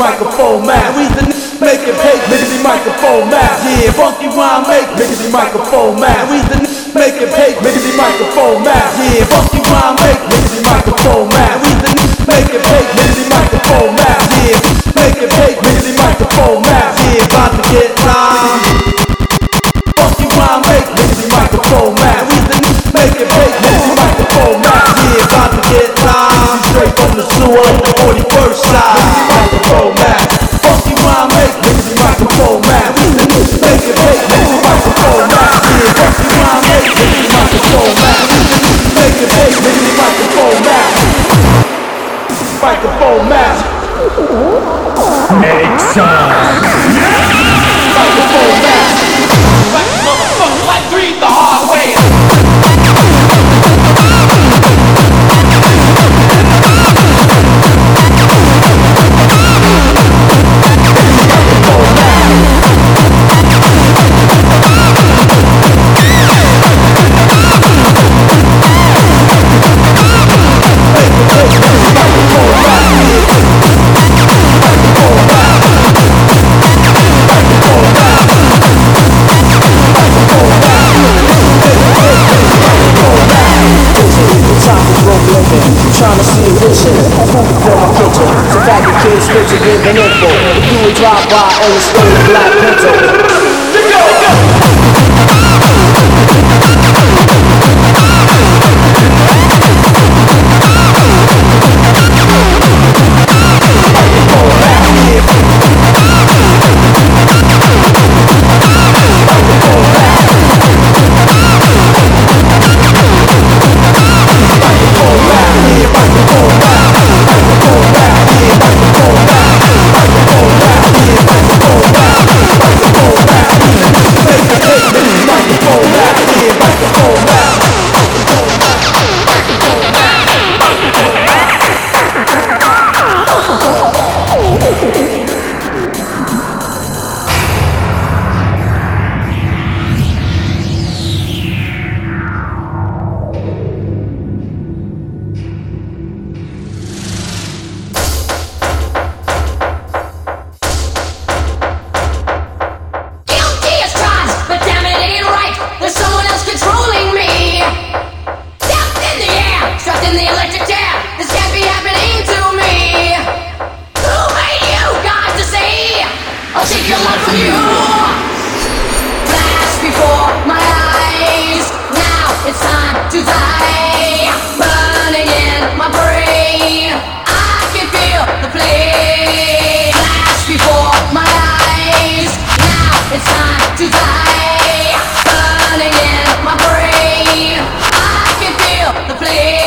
microphone mad. We the making make the microphone mad. Yeah, funky rhyme make niggas microphone mad. We the making make the microphone mad. Yeah, funky Make some Exile. Microphone. storm kitchen To fabricate scripture, give an info. If you would drive by on the stone black pencil play